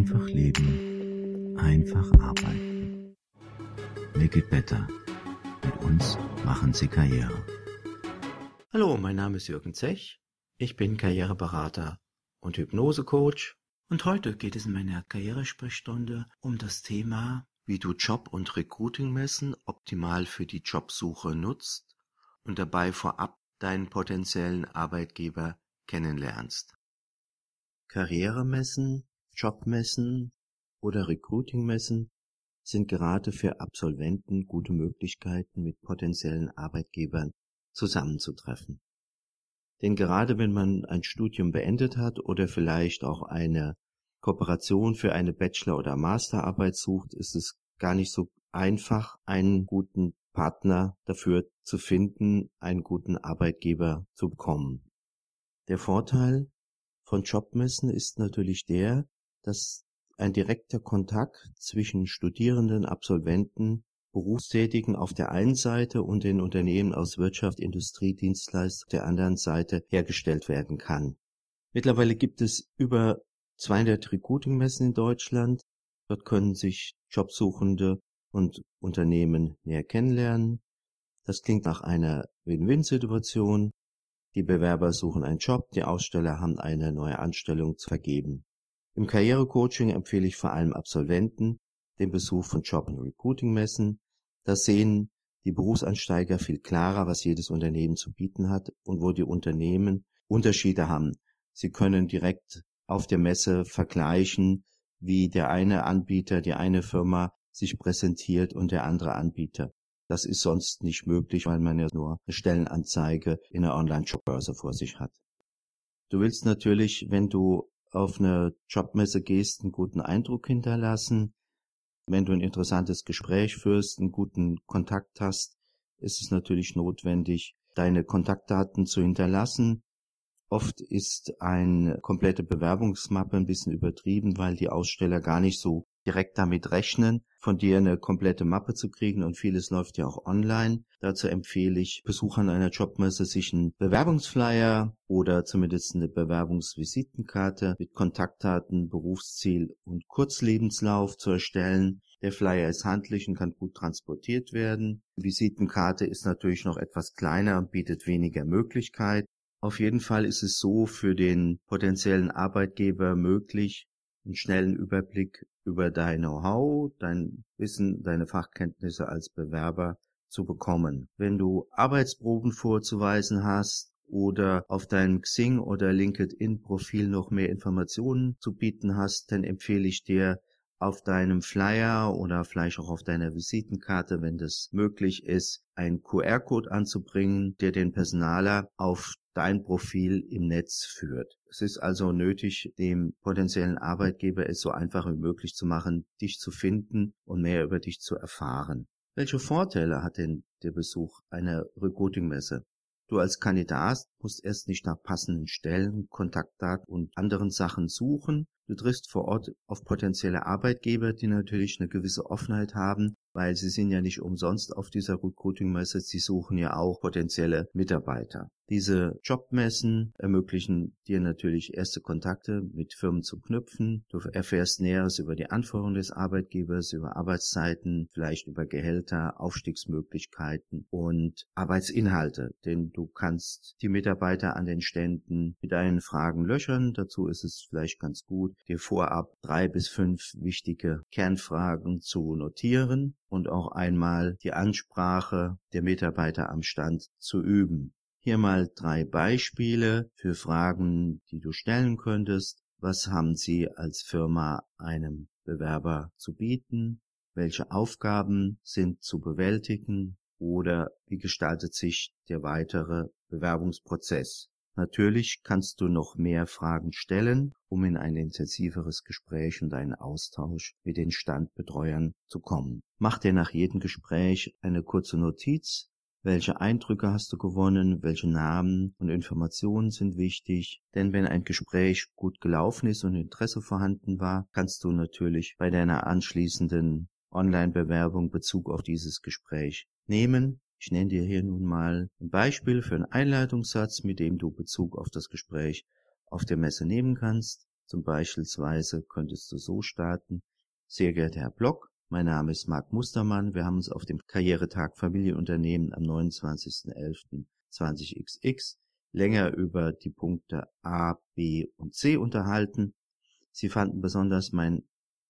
Einfach leben, einfach arbeiten. Make it better. Mit uns machen Sie Karriere. Hallo, mein Name ist Jürgen Zech. Ich bin Karriereberater und Hypnosecoach. Und heute geht es in meiner Karrieresprechstunde um das Thema, wie du Job- und Recruiting-Messen optimal für die Jobsuche nutzt und dabei vorab deinen potenziellen Arbeitgeber kennenlernst. Karrieremessen, Jobmessen oder Recruitingmessen sind gerade für Absolventen gute Möglichkeiten, mit potenziellen Arbeitgebern zusammenzutreffen. Denn gerade wenn man ein Studium beendet hat oder vielleicht auch eine Kooperation für eine Bachelor- oder Masterarbeit sucht, ist es gar nicht so einfach, einen guten Partner dafür zu finden, einen guten Arbeitgeber zu bekommen. Der Vorteil von Jobmessen ist natürlich der, dass ein direkter Kontakt zwischen Studierenden, Absolventen, Berufstätigen auf der einen Seite und den Unternehmen aus Wirtschaft, Industrie, Dienstleistung auf der anderen Seite hergestellt werden kann. Mittlerweile gibt es über 200 Recruiting-Messen in Deutschland. Dort können sich Jobsuchende und Unternehmen näher kennenlernen. Das klingt nach einer Win-Win-Situation. Die Bewerber suchen einen Job, die Aussteller haben eine neue Anstellung zu vergeben. Im Karrierecoaching empfehle ich vor allem Absolventen den Besuch von Job- und Recruiting-Messen. Da sehen die Berufsansteiger viel klarer, was jedes Unternehmen zu bieten hat und wo die Unternehmen Unterschiede haben. Sie können direkt auf der Messe vergleichen, wie der eine Anbieter, die eine Firma sich präsentiert und der andere Anbieter. Das ist sonst nicht möglich, weil man ja nur eine Stellenanzeige in einer Online-Jobbörse vor sich hat. Du willst natürlich, wenn du auf eine Jobmesse gehst, einen guten Eindruck hinterlassen. Wenn du ein interessantes Gespräch führst, einen guten Kontakt hast, ist es natürlich notwendig, deine Kontaktdaten zu hinterlassen. Oft ist eine komplette Bewerbungsmappe ein bisschen übertrieben, weil die Aussteller gar nicht so direkt damit rechnen, von dir eine komplette Mappe zu kriegen und vieles läuft ja auch online. Dazu empfehle ich Besuchern einer Jobmesse sich einen Bewerbungsflyer oder zumindest eine Bewerbungsvisitenkarte mit Kontaktdaten, Berufsziel und Kurzlebenslauf zu erstellen. Der Flyer ist handlich und kann gut transportiert werden. Die Visitenkarte ist natürlich noch etwas kleiner und bietet weniger Möglichkeit. Auf jeden Fall ist es so für den potenziellen Arbeitgeber möglich, einen schnellen Überblick über dein Know-how, dein Wissen, deine Fachkenntnisse als Bewerber zu bekommen. Wenn du Arbeitsproben vorzuweisen hast oder auf deinem Xing oder LinkedIn Profil noch mehr Informationen zu bieten hast, dann empfehle ich dir auf deinem Flyer oder vielleicht auch auf deiner Visitenkarte, wenn das möglich ist, einen QR-Code anzubringen, der den Personaler auf dein Profil im Netz führt. Es ist also nötig, dem potenziellen Arbeitgeber es so einfach wie möglich zu machen, dich zu finden und mehr über dich zu erfahren. Welche Vorteile hat denn der Besuch einer Recruiting-Messe? Du als Kandidat musst erst nicht nach passenden Stellen, Kontaktdaten und anderen Sachen suchen. Du triffst vor Ort auf potenzielle Arbeitgeber, die natürlich eine gewisse Offenheit haben, weil sie sind ja nicht umsonst auf dieser Recruiting-Messe, sie suchen ja auch potenzielle Mitarbeiter. Diese Jobmessen ermöglichen dir natürlich erste Kontakte mit Firmen zu knüpfen. Du erfährst Näheres über die Anforderungen des Arbeitgebers, über Arbeitszeiten, vielleicht über Gehälter, Aufstiegsmöglichkeiten und Arbeitsinhalte. Denn du kannst die Mitarbeiter an den Ständen mit deinen Fragen löchern. Dazu ist es vielleicht ganz gut, dir vorab drei bis fünf wichtige Kernfragen zu notieren und auch einmal die Ansprache der Mitarbeiter am Stand zu üben. Hier mal drei Beispiele für Fragen, die du stellen könntest. Was haben Sie als Firma einem Bewerber zu bieten? Welche Aufgaben sind zu bewältigen? Oder wie gestaltet sich der weitere Bewerbungsprozess? Natürlich kannst du noch mehr Fragen stellen, um in ein intensiveres Gespräch und einen Austausch mit den Standbetreuern zu kommen. Mach dir nach jedem Gespräch eine kurze Notiz, welche Eindrücke hast du gewonnen? Welche Namen und Informationen sind wichtig? Denn wenn ein Gespräch gut gelaufen ist und Interesse vorhanden war, kannst du natürlich bei deiner anschließenden Online-Bewerbung Bezug auf dieses Gespräch nehmen. Ich nenne dir hier nun mal ein Beispiel für einen Einleitungssatz, mit dem du Bezug auf das Gespräch auf der Messe nehmen kannst. Zum Beispielsweise könntest du so starten. Sehr geehrter Herr Block, mein Name ist Marc Mustermann. Wir haben uns auf dem Karrieretag Familienunternehmen am 29.11.20xx länger über die Punkte A, B und C unterhalten. Sie fanden besonders mein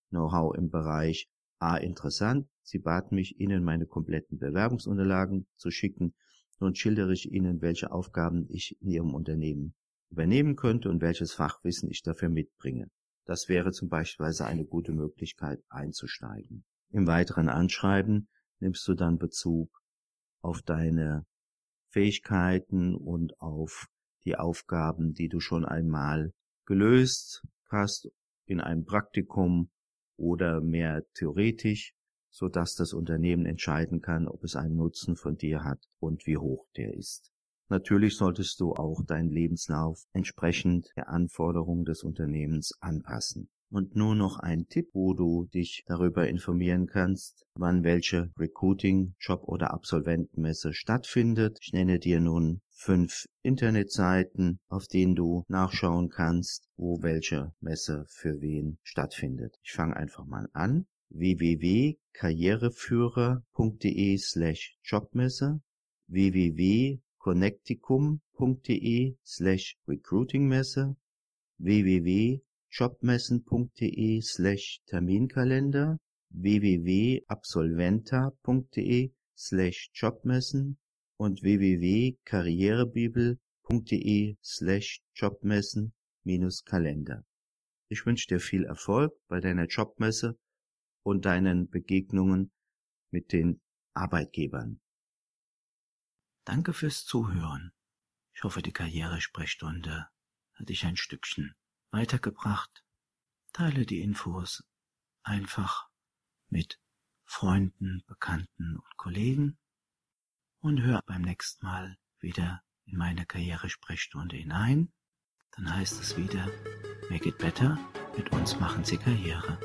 Know-how im Bereich A interessant. Sie baten mich, Ihnen meine kompletten Bewerbungsunterlagen zu schicken. Nun schildere ich Ihnen, welche Aufgaben ich in Ihrem Unternehmen übernehmen könnte und welches Fachwissen ich dafür mitbringe. Das wäre zum Beispiel eine gute Möglichkeit einzusteigen. Im weiteren Anschreiben nimmst du dann Bezug auf deine Fähigkeiten und auf die Aufgaben, die du schon einmal gelöst hast in einem Praktikum oder mehr theoretisch, so dass das Unternehmen entscheiden kann, ob es einen Nutzen von dir hat und wie hoch der ist. Natürlich solltest du auch deinen Lebenslauf entsprechend der Anforderungen des Unternehmens anpassen. Und nur noch ein Tipp, wo du dich darüber informieren kannst, wann welche Recruiting, Job oder Absolventenmesse stattfindet. Ich nenne dir nun fünf Internetseiten, auf denen du nachschauen kannst, wo welche Messe für wen stattfindet. Ich fange einfach mal an www.karriereführer.de slash Jobmesse www.connecticum.de slash recruitingmesse www.jobmessen.de slash Terminkalender www.absolventa.de slash Jobmessen und www.karrierebibel.de slash Jobmessen minus Kalender. Ich wünsche dir viel Erfolg bei deiner Jobmesse und deinen Begegnungen mit den Arbeitgebern. Danke fürs Zuhören. Ich hoffe, die Karrieresprechstunde hat dich ein Stückchen weitergebracht. Teile die Infos einfach mit Freunden, Bekannten und Kollegen und hör beim nächsten Mal wieder in meine Karrieresprechstunde hinein. Dann heißt es wieder, make it better, mit uns machen Sie Karriere.